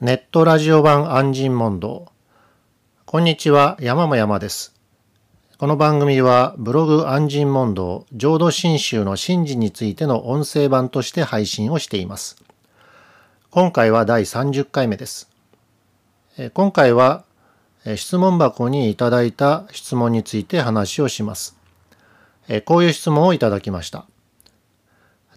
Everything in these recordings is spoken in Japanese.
ネットラジオ版安心問答。こんにちは、山も山です。この番組はブログ安心問答浄土真宗の神事についての音声版として配信をしています。今回は第30回目です。今回は質問箱にいただいた質問について話をします。こういう質問をいただきました。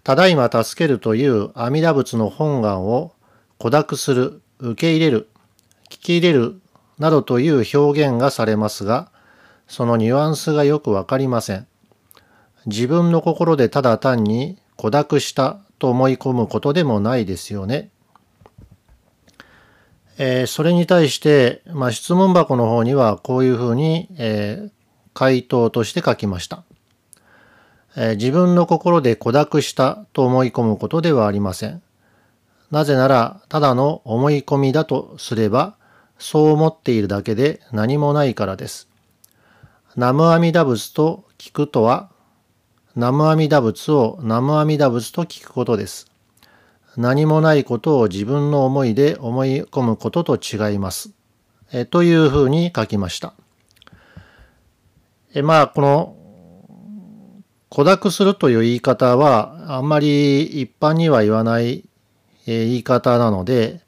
ただいま助けるという阿弥陀仏の本願を孤諾する受け入れる、聞き入れるなどという表現がされますが、そのニュアンスがよくわかりません。自分の心でただ単に孤諾したと思い込むことでもないですよね。えー、それに対して、まあ、質問箱の方にはこういうふうに、えー、回答として書きました、えー、自分の心で孤諾したと思い込むことではありません。なぜなら、ただの思い込みだとすれば、そう思っているだけで何もないからです。南無阿弥陀仏と聞くとは、南無阿弥陀仏を南無阿弥陀仏と聞くことです。何もないことを自分の思いで思い込むことと違います。えというふうに書きました。えまあ、この、孤諾するという言い方は、あんまり一般には言わないえ言い方なので、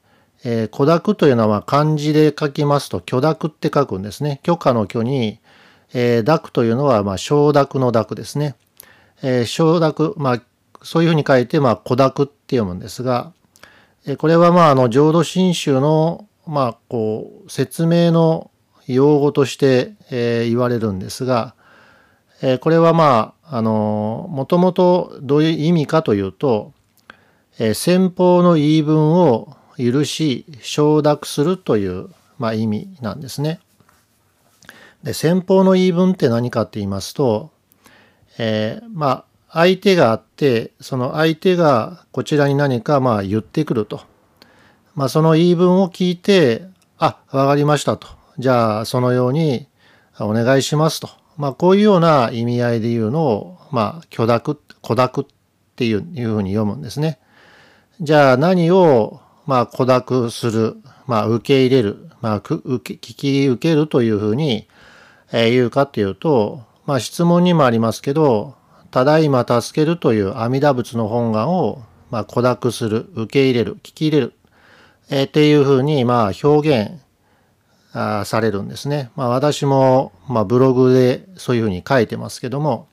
えー、許諾というのは漢字で書きますと許諾って書くんですね。許可の許に、えー、諾というのは、まあ、承諾の諾ですね。えー、承諾、まあ、そういうふうに書いて、まあ、許諾って読むんですが、えー、これは、まあ、あの、浄土真宗の、まあ、こう、説明の用語として、えー、言われるんですが、えー、これは、まあ、あの、もともとどういう意味かというと、え先方の言い分を許し承諾するという、まあ、意味なんですね。で先方の言い分って何かって言いますと、えー、まあ相手があってその相手がこちらに何かまあ言ってくると。まあ、その言い分を聞いてあわかりましたとじゃあそのようにお願いしますと。まあ、こういうような意味合いで言うのを、まあ、許諾、許諾っていうふうに読むんですね。じゃあ何を、まあ、孤諾する、まあ、受け入れる、まあ、受け聞き受けるというふうに、えー、言うかっていうと、まあ、質問にもありますけど、ただいま助けるという阿弥陀仏の本願を、まあ、孤諾する、受け入れる、聞き入れる、えー、っていうふうに、まあ、表現あされるんですね。まあ、私も、まあ、ブログでそういうふうに書いてますけども、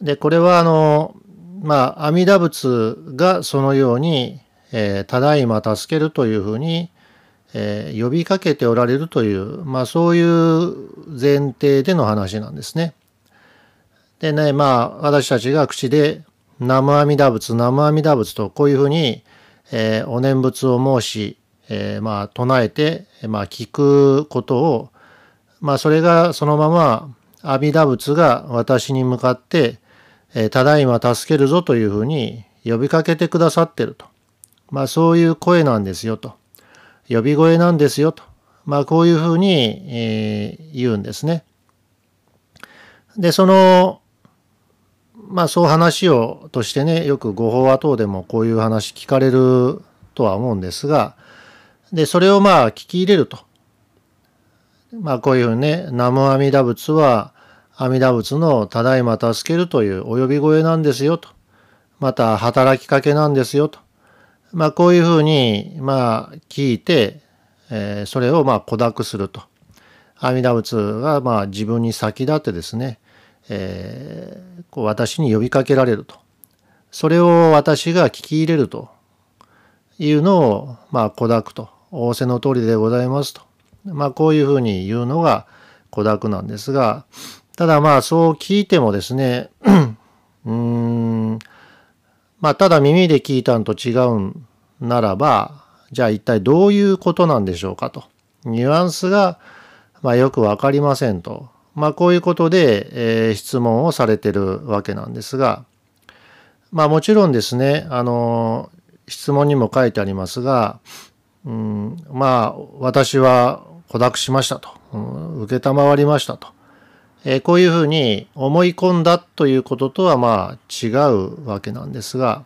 で、これは、あの、まあ、阿弥陀仏がそのように、えー、ただいま助けるというふうに、えー、呼びかけておられるという、まあ、そういう前提での話なんですね。でね、まあ、私たちが口で、南無阿弥陀仏、南無阿弥陀仏とこういうふうに、えー、お念仏を申し、えー、まあ、唱えて、まあ、聞くことを、まあ、それがそのまま阿弥陀仏が私に向かって、ただいま助けるぞというふうに呼びかけてくださってると。まあそういう声なんですよと。呼び声なんですよと。まあこういうふうに、えー、言うんですね。で、その、まあそう話をとしてね、よくご法話等でもこういう話聞かれるとは思うんですが、で、それをまあ聞き入れると。まあこういうふうにね、南無阿弥陀仏は、阿弥陀仏のただいま助けるというお呼び声なんですよと。また働きかけなんですよと。まあこういうふうにまあ聞いて、えー、それをまあ孤諾すると。阿弥陀仏がまあ自分に先立ってですね、えー、こう私に呼びかけられると。それを私が聞き入れるというのをまあ孤諾と。仰せの通りでございますと。まあこういうふうに言うのが孤諾なんですが、ただまあそう聞いてもですね、うん、まあただ耳で聞いたんと違うんならば、じゃあ一体どういうことなんでしょうかと。ニュアンスが、まあ、よくわかりませんと。まあこういうことで、えー、質問をされてるわけなんですが、まあもちろんですね、あの、質問にも書いてありますが、うん、まあ私は孤諾しましたと、うん、承りましたと。えー、こういうふうに思い込んだということとはまあ違うわけなんですが、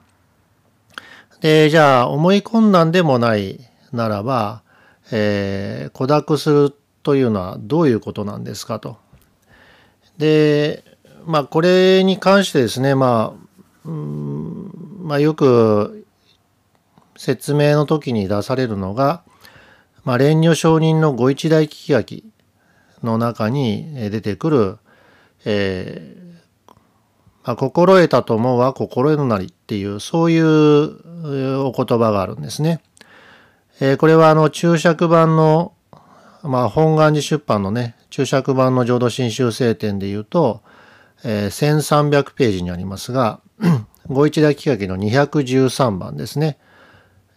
で、じゃあ思い込んだんでもない、ならば、えー、孤独するというのはどういうことなんですかと。で、まあ、これに関してですね、まあ、うんまあ、よく説明の時に出されるのが、まあ、蓮如上人のご一大聞き書きの中に出てくる、えーまあ、心得たと思うは心得のなりっていう、そういうお言葉があるんですね。えー、これはあの注釈版の、まあ、本願寺出版のね、注釈版の浄土真宗聖典で言うと、えー、1300ページにありますが、ご一大聞き書きの213番ですね。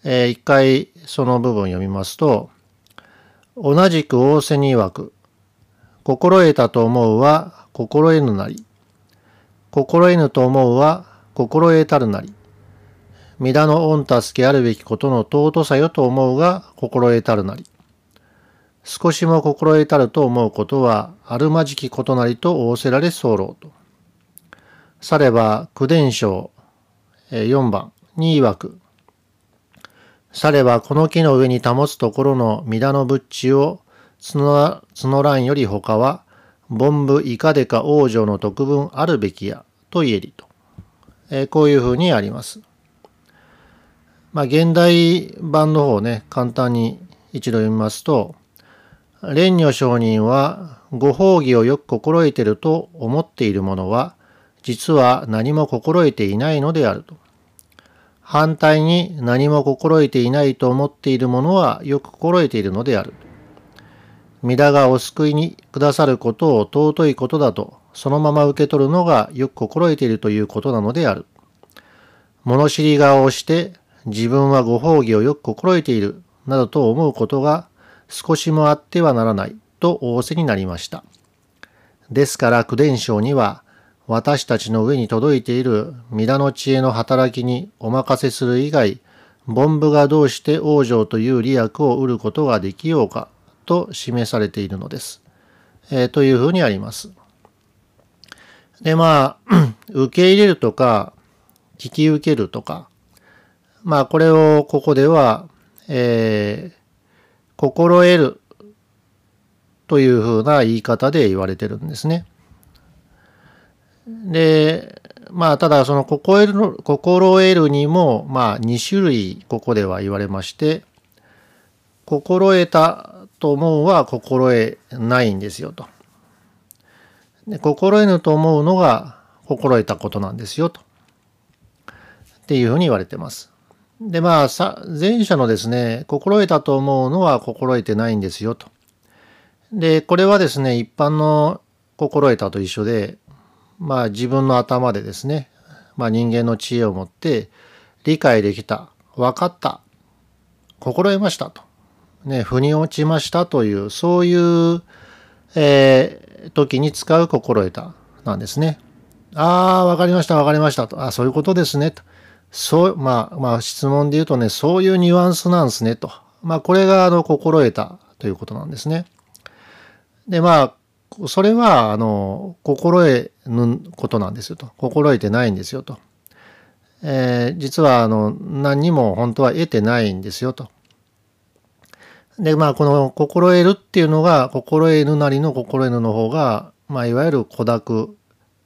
えー、一回その部分読みますと、同じく仰せに曰く、心得たと思うは心得ぬなり、心得ぬと思うは心得たるなり、皆の御助けあるべきことの尊さよと思うが心得たるなり、少しも心得たると思うことはあるまじきことなりと仰せられ候と。されば九伝章4番に曰く、さればこの木の上に保つところの皆の仏地を募らんより他は、凡部以下でか往生の特分あるべきや、と言えりと。えー、こういうふうにあります。まあ、現代版の方ね、簡単に一度読みますと、蓮如上人は、ご褒義をよく心得てると思っているものは、実は何も心得ていないのであると。反対に何も心得ていないと思っているものはよく心得ているのである。皆がお救いにくださることを尊いことだと、そのまま受け取るのがよく心得ているということなのである。物知り顔をして自分はご褒義をよく心得ているなどと思うことが少しもあってはならないと仰せになりました。ですから九伝承には私たちの上に届いている皆の知恵の働きにお任せする以外、凡夫がどうして往生という利益を得ることができようかと示されているのです。えー、というふうにあります。で、まあ、受け入れるとか、聞き受けるとか、まあ、これをここでは、えー、心得るというふうな言い方で言われてるんですね。で、まあ、ただその心得る、心得るにも、まあ、2種類ここでは言われまして、心得たと思うは心得ないんですよと。で心得ぬと思うのが心得たことなんですよと。っていうふうに言われてます。で、まあ、さ、前者のですね、心得たと思うのは心得てないんですよと。で、これはですね、一般の心得たと一緒で、まあ自分の頭でですね、まあ人間の知恵を持って理解できた、分かった、心得ましたと。ね、腑に落ちましたという、そういう、えー、時に使う心得たなんですね。ああ、わかりました、わかりましたと。あそういうことですねと。そう、まあ、まあ質問で言うとね、そういうニュアンスなんですねと。まあこれがあの心得たということなんですね。で、まあ、それは、あの、心得ぬことなんですよと。心得てないんですよと。えー、実は、あの、何にも本当は得てないんですよと。で、まあ、この心得るっていうのが、心得ぬなりの心得ぬの方が、まあ、いわゆる孤独、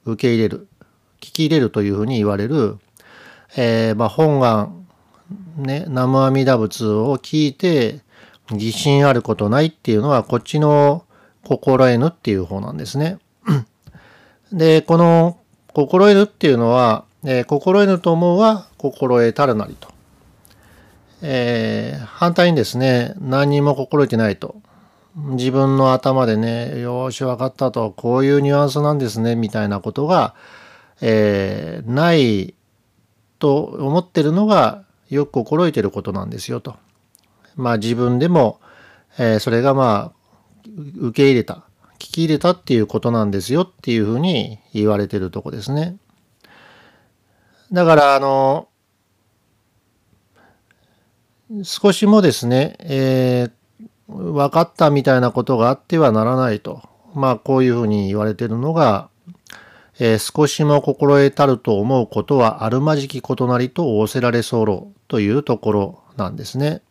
受け入れる、聞き入れるというふうに言われる、えー、まあ、本願、ね、南無阿弥陀仏を聞いて、疑心あることないっていうのは、こっちの心得ぬっていう方なんですね。で、この心得ぬっていうのは、えー、心得ぬと思うは心得たるなりと。えー、反対にですね、何にも心得てないと。自分の頭でね、よし分かったと、こういうニュアンスなんですね、みたいなことが、えー、ないと思ってるのがよく心得てることなんですよと。まあ自分でも、えー、それがまあ受け入れた、聞き入れたっていうことなんですよっていうふうに言われてるとこですね。だから、あの、少しもですね、えー、分かったみたいなことがあってはならないと。まあ、こういうふうに言われてるのが、えー、少しも心得たると思うことはあるまじきことなりと仰せられ候というところなんですね。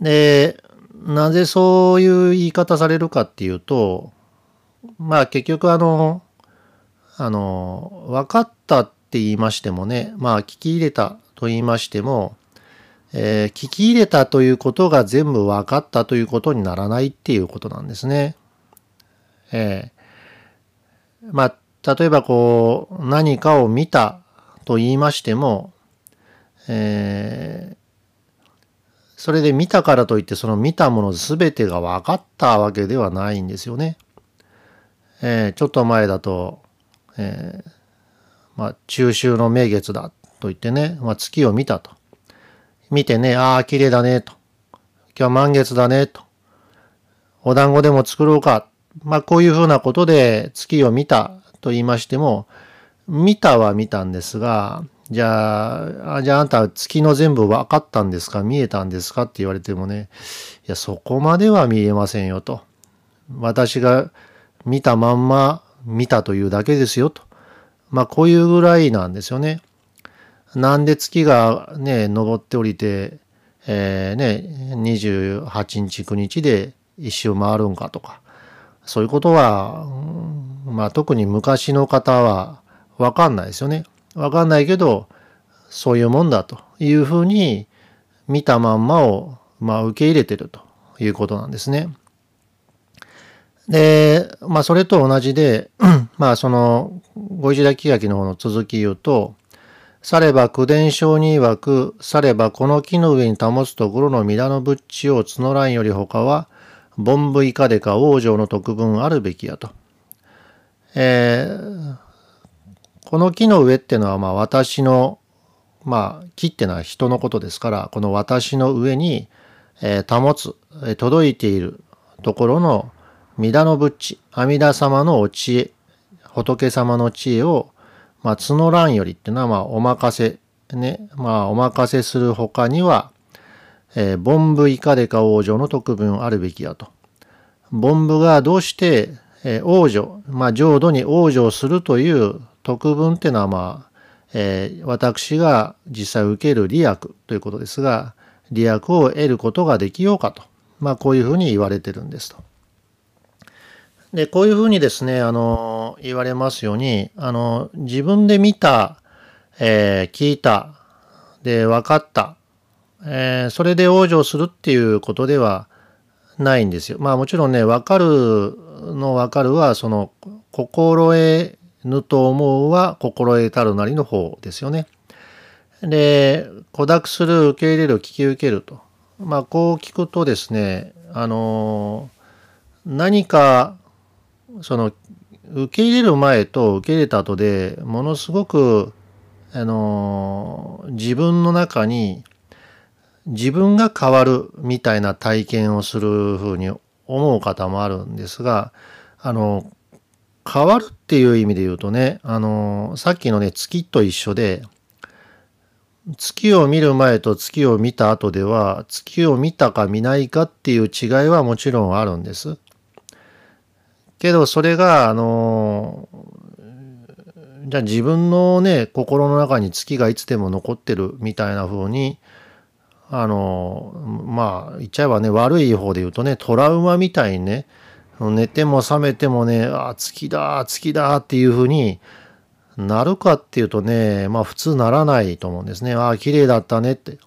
で、なぜそういう言い方されるかっていうと、まあ結局あの、あの、分かったって言いましてもね、まあ聞き入れたと言いましても、えー、聞き入れたということが全部分かったということにならないっていうことなんですね。えー、まあ、例えばこう、何かを見たと言いましても、えー、それで見たからといってその見たもの全てが分かったわけではないんですよね。えー、ちょっと前だと、えー、まあ、中秋の名月だと言ってね、まあ、月を見たと。見てね、ああ、綺麗だね、と。今日満月だね、と。お団子でも作ろうか。まあ、こういうふうなことで月を見たと言いましても、見たは見たんですが、じゃあ、じゃああんた月の全部分かったんですか？見えたんですか？って言われてもね、いや、そこまでは見えませんよと。私が見たまんま見たというだけですよと。まあ、こういうぐらいなんですよね。なんで月がね、昇っておりて、えー、ね、28日9日で一周回るんかとか、そういうことは、まあ特に昔の方はわかんないですよね。わかんないけど、そういうもんだというふうに見たまんまを、まあ、受け入れてるということなんですね。で、まあそれと同じで、まあその、ご一代気学の方の続き言うと、されば九伝承に曰く、さればこの木の上に保つところの皆の仏地を募らんより他は、凡夫以下でか往生の特分あるべきやと。えー、この木の上ってのは、まあ私の、まあ木ってのは人のことですから、この私の上に、えー、保つ、えー、届いているところの皆の仏地、阿弥陀様のお知恵、仏様の知恵を、まあ、募らんよりっていうのは、まあ、お任せ、ね、まあ、お任せする他には、えー、凡夫以下でか往生の特分あるべきやと。凡夫がどうして、えー、往生、まあ、浄土に往生するという特分っていうのは、まあ、えー、私が実際受ける利益ということですが、利益を得ることができようかと。まあ、こういうふうに言われてるんですと。で、こういうふうにですね、あの、言われますように、あの、自分で見た、えー、聞いた、で、分かった、えー、それで往生するっていうことではないんですよ。まあもちろんね、分かるの分かるは、その、心得ぬと思うは心得たるなりの方ですよね。で、孤独する、受け入れる、聞き受けると。まあこう聞くとですね、あの、何かその受け入れる前と受け入れた後でものすごくあの自分の中に自分が変わるみたいな体験をするふうに思う方もあるんですがあの変わるっていう意味で言うとねあのさっきのね月と一緒で月を見る前と月を見た後では月を見たか見ないかっていう違いはもちろんあるんです。けどそれがあのじゃあ自分のね心の中に月がいつでも残ってるみたいな風にあのまあ言っちゃえばね悪い方で言うとねトラウマみたいにね寝ても覚めてもねあ月だ月だっていう風になるかっていうとねまあ普通ならないと思うんですね。ああ綺麗だったねって。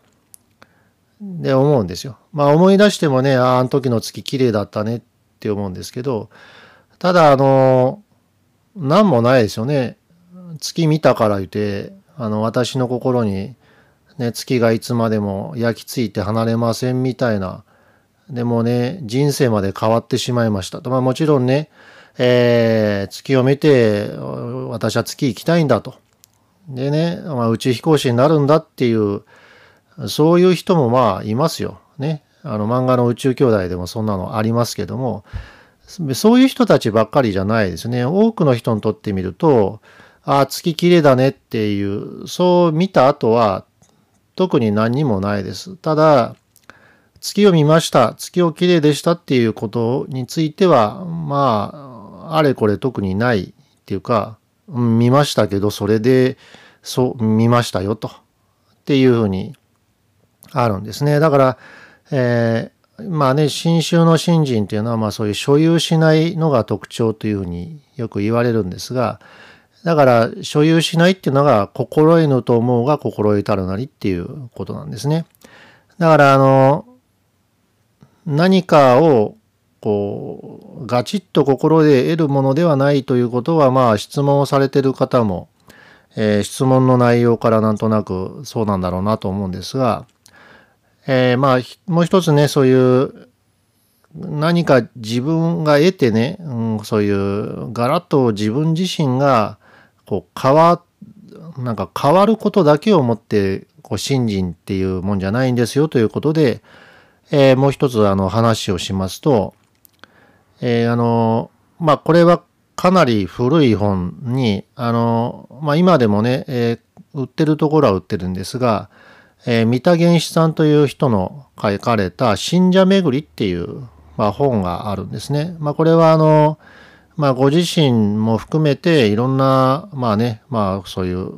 で思うんですよ。まあ思い出してもねあああの時の月綺麗だったねって思うんですけどただ、あの、何もないですよね。月見たから言って、あの、私の心に、ね、月がいつまでも焼き付いて離れませんみたいな。でもね、人生まで変わってしまいましたと。まあもちろんね、えー、月を見て、私は月行きたいんだと。でね、まあ、宇宙飛行士になるんだっていう、そういう人もまあいますよ。ね。あの漫画の宇宙兄弟でもそんなのありますけども、そういう人たちばっかりじゃないですね。多くの人にとってみると、ああ、月綺麗だねっていう、そう見た後は特に何にもないです。ただ、月を見ました、月を綺麗でしたっていうことについては、まあ、あれこれ特にないっていうか、見ましたけど、それで、そう、見ましたよと。っていうふうにあるんですね。だから、えー、まあね、新宗の信心っていうのは、まあそういう所有しないのが特徴というふうによく言われるんですが、だから、所有しないっていうのが、心得ぬと思うが心得たるなりっていうことなんですね。だから、あの、何かを、こう、ガチッと心で得るものではないということは、まあ、質問をされてる方も、えー、質問の内容からなんとなくそうなんだろうなと思うんですが、えー、まあ、もう一つね、そういう何か自分が得てね、うん、そういうガラッと自分自身がこう変わ、なんか変わることだけをもってこう信心っていうもんじゃないんですよということで、えー、もう一つあの話をしますと、えー、あの、まあ、これはかなり古い本に、あの、まあ、今でもね、えー、売ってるところは売ってるんですが、えー、三田原始さんという人の書かれた信者巡りっていう、まあ、本があるんですね。まあ、これはあの、まあ、ご自身も含めていろんな、まあね、まあ、そういう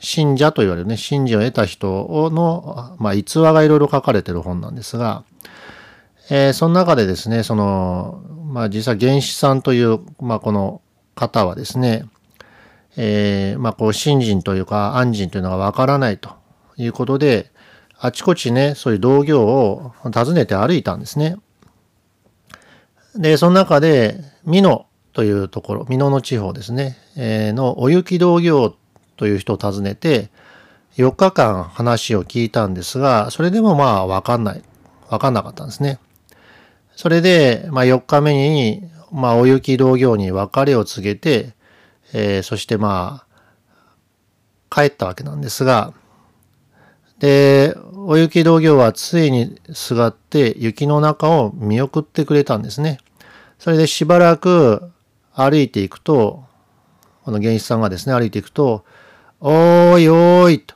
信者と言われるね、信者を得た人の、まあ、逸話がいろいろ書かれてる本なんですが、えー、その中でですね、その、まあ、実は原始さんという、まあ、この方はですね、えー、まあ、こう、信心というか、安心というのがわからないということで、あちこちね、そういう道行を訪ねて歩いたんですね。で、その中で、美濃というところ、美濃の地方ですね、えー、のお雪道行という人を訪ねて、4日間話を聞いたんですが、それでもまあわかんない。わかんなかったんですね。それで、まあ4日目に、まあお雪道行に別れを告げて、えー、そしてまあ、帰ったわけなんですが、で、お雪道行はついにすがって雪の中を見送ってくれたんですね。それでしばらく歩いていくと、この原始さんがですね、歩いていくと、おーいおーいと、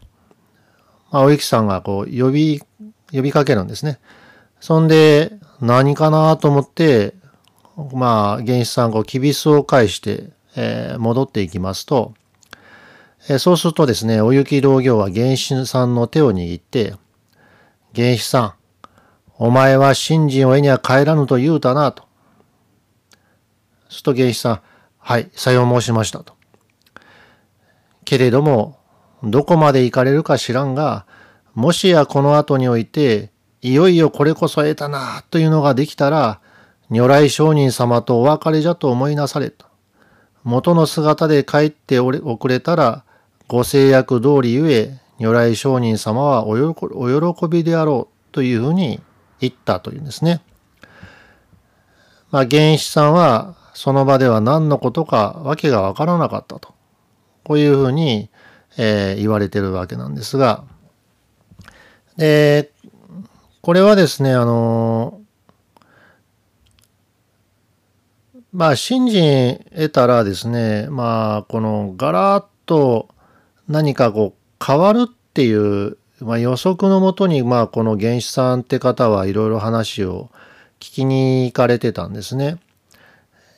まあ、お雪さんがこう呼び、呼びかけるんですね。そんで、何かなと思って、まあ、原始さんこう、きびすを返して、えー、戻っていきますと、え、そうするとですね、お雪道行は原始さんの手を握って、原始さん、お前は信心を絵には帰らぬと言うたなと。すると原始さん、はい、さよう申しましたと。けれども、どこまで行かれるか知らんが、もしやこの後において、いよいよこれこそ得たな、というのができたら、如来上人様とお別れじゃと思いなされと。元の姿で帰っておれ遅れたら、ご制約通りゆえ、如来上人様はお喜びであろうというふうに言ったというんですね。まあ、原始さんはその場では何のことかわけがわからなかったと。こういうふうに、えー、言われてるわけなんですが、で、これはですね、あの、まあ、信心得たらですね、まあ、このガラッと何かこう変わるっていう、まあ、予測のもとに、まあ、この原始さんって方はいろいろ話を聞きに行かれてたんですね。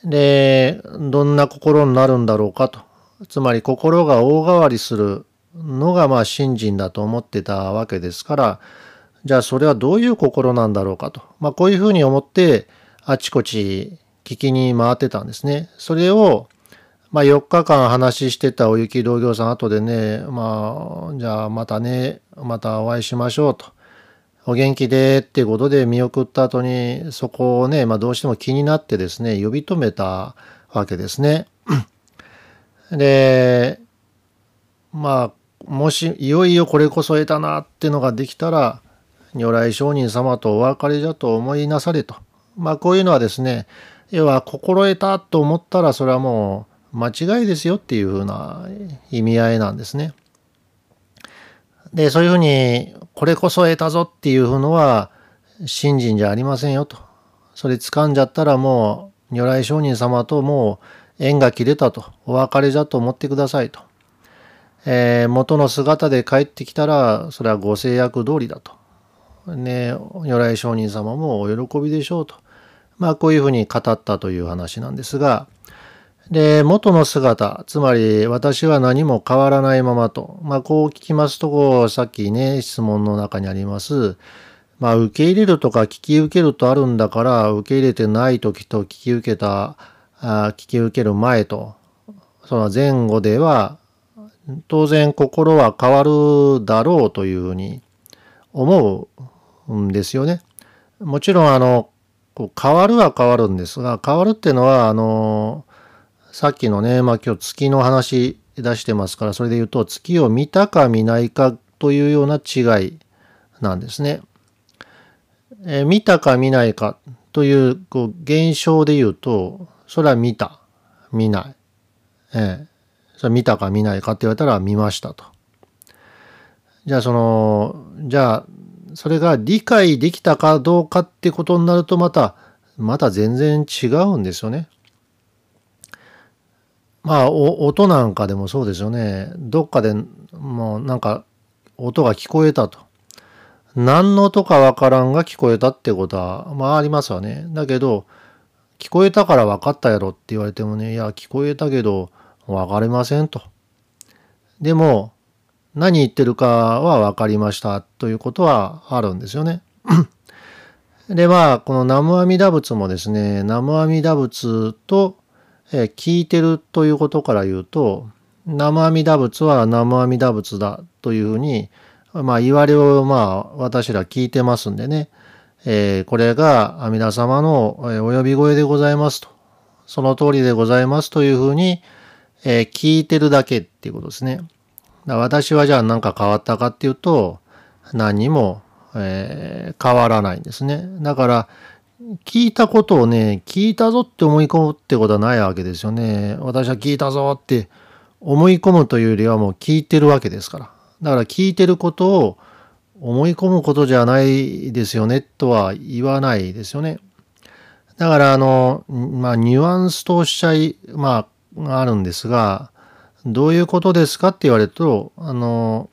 で、どんな心になるんだろうかと。つまり心が大変わりするのがまあ信心だと思ってたわけですから、じゃあそれはどういう心なんだろうかと。まあこういうふうに思ってあちこち聞きに回ってたんですね。それをまあ4日間話してたお雪道行さん後でね、まあじゃあまたね、またお会いしましょうと。お元気でっていうことで見送った後にそこをね、まあどうしても気になってですね、呼び止めたわけですね。で、まあ、もし、いよいよこれこそ得たなってのができたら、如来上人様とお別れじゃと思いなされと。まあ、こういうのはですね、要は心得たと思ったらそれはもう間違いですよっていうふうな意味合いなんですね。で、そういうふうに、これこそ得たぞっていうのは、信心じゃありませんよと。それ掴んじゃったらもう、如来上人様ともう縁が切れたと、お別れじゃと思ってくださいと。えー、元の姿で帰ってきたら、それはご制約通りだと。ね、如来上人様もお喜びでしょうと。まあ、こういうふうに語ったという話なんですが、で、元の姿、つまり私は何も変わらないままと。まあ、こう聞きますと、こう、さっきね、質問の中にあります、まあ、受け入れるとか聞き受けるとあるんだから、受け入れてない時と聞き受けた、あ聞き受ける前と、その前後では、当然心は変わるだろうというふうに思うんですよね。もちろん、あの、変わるは変わるんですが、変わるっていうのは、あの、さっきのね、まあ今日月の話出してますから、それで言うと、月を見たか見ないかというような違いなんですね。えー、見たか見ないかというこう現象で言うと、それは見た、見ない。えー、それ見たか見ないかって言われたら見ましたと。じゃあその、じゃあ、それが理解できたかどうかってことになるとまた、また全然違うんですよね。まあ、音なんかでもそうですよね。どっかでもうなんか音が聞こえたと。何の音かわからんが聞こえたってことは、まあありますわね。だけど、聞こえたから分かったやろって言われてもね、いや、聞こえたけど、分かりませんと。でも、何言ってるかは分かりましたということはあるんですよね。で、まあ、この南無阿弥陀仏もですね、南無阿弥陀仏と、え聞いてるということから言うと、南無阿弥陀仏は南無阿弥陀仏だというふうに、まあ、言われを、まあ、私ら聞いてますんでね、えー、これが阿弥陀様のお呼び声でございますと。その通りでございますというふうに、えー、聞いてるだけっていうことですね。私はじゃあ何か変わったかっていうと、何にも、えー、変わらないんですね。だから、聞いたことをね、聞いたぞって思い込むってことはないわけですよね。私は聞いたぞって思い込むというよりはもう聞いてるわけですから。だから聞いてることを思い込むことじゃないですよねとは言わないですよね。だからあの、まあニュアンスとおっしゃい、まああるんですが、どういうことですかって言われると、あの、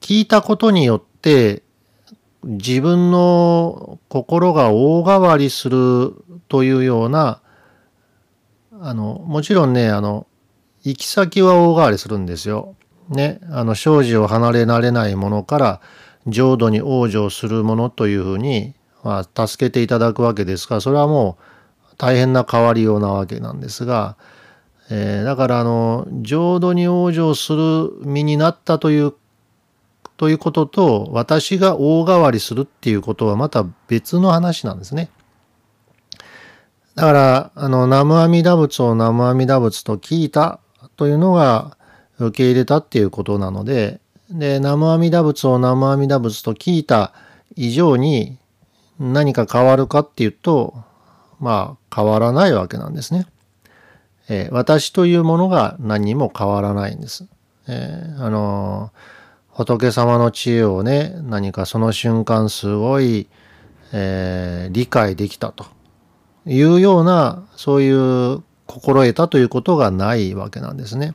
聞いたことによって自分の心が大変わりするというような、あの、もちろんね、あの、行き先は大変わりするんですよ。ね、あの、生死を離れられないものから浄土に往生するものというふうに、まあ、助けていただくわけですから、それはもう大変な変わりようなわけなんですが、えー、だからあの、浄土に往生する身になったという、ということと、私が大変わりするっていうことはまた別の話なんですね。だから、あの、南無阿弥陀仏を南無阿弥陀仏と聞いたというのが受け入れたっていうことなので、で、南無阿弥陀仏を南無阿弥陀仏と聞いた以上に何か変わるかっていうと、まあ変わらないわけなんですね。えー、私というものが何にも変わらないんです。えー、あのー、仏様の知恵をね、何かその瞬間すごい、え理解できたというような、そういう心得たということがないわけなんですね。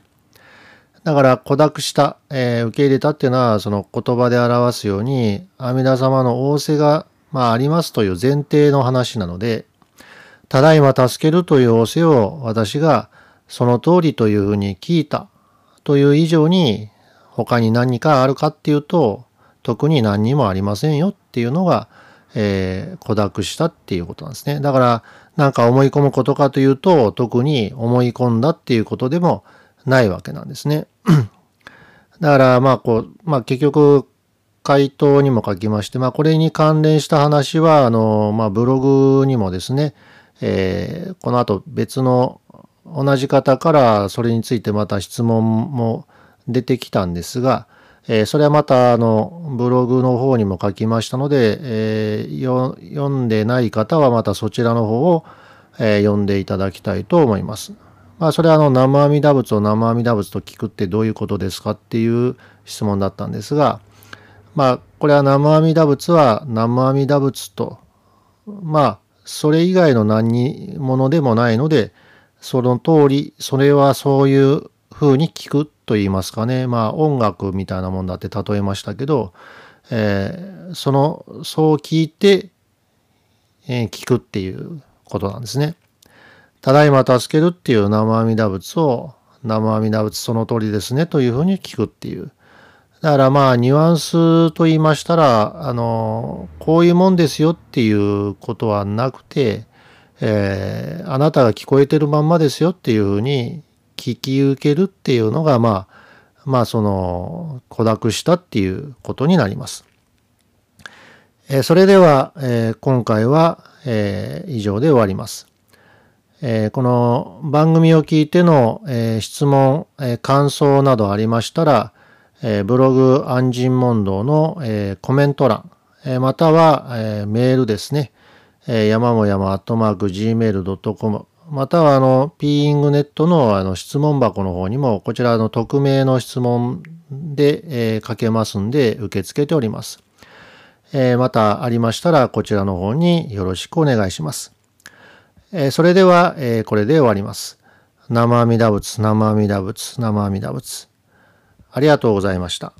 だから、孤諾した、えー、受け入れたっていうのは、その言葉で表すように、阿弥陀様の仰せが、まあ、ありますという前提の話なので、ただいま助けるという仰せを私がその通りというふうに聞いたという以上に、他に何かあるかっていうと、特に何にもありませんよっていうのが、えー、孤諾したっていうことなんですね。だから、なんか思い込むことかというと、特に思い込んだっていうことでもないわけなんですね。だから、まあ、こう、まあ、結局、回答にも書きまして、まあ、これに関連した話は、あの、まあ、ブログにもですね、えー、この後別の同じ方からそれについてまた質問も出てきたんですが、えー、それはまたあのブログの方にも書きましたので、えー、読んでない方はまたそちらの方を、えー、読んでいただきたいと思います。まあそれはあの生阿弥陀仏を生阿弥陀仏と聞くってどういうことですかっていう質問だったんですが、まあこれは生阿弥陀仏は生阿弥陀仏と、まあそれ以外の何にものでもないので、その通り、それはそういう風に聞くと言いますかね。まあ音楽みたいなもんだって例えましたけど、えー、その、そう聞いて、えー、聞くっていうことなんですね。ただいま助けるっていう生阿弥陀仏を生阿弥陀仏その通りですねというふうに聞くっていう。だからまあ、ニュアンスと言いましたら、あの、こういうもんですよっていうことはなくて、えー、あなたが聞こえてるまんまですよっていうふうに聞き受けるっていうのが、まあ、まあ、その、孤独したっていうことになります。えー、それでは、えー、今回は、えー、以上で終わります。えー、この番組を聞いての、えー、質問、えー、感想などありましたら、えー、ブログ安心問答の、えー、コメント欄、えー、または、えー、メールですね、えー、山も山アットマーク gmail.com またはあの、ピーイングネットのあの質問箱の方にも、こちらの匿名の質問で、えー、書けますんで、受け付けております。えー、またありましたら、こちらの方によろしくお願いします。えー、それでは、えー、これで終わります。生阿弥陀仏、生阿弥陀仏、生阿弥陀仏。ありがとうございました。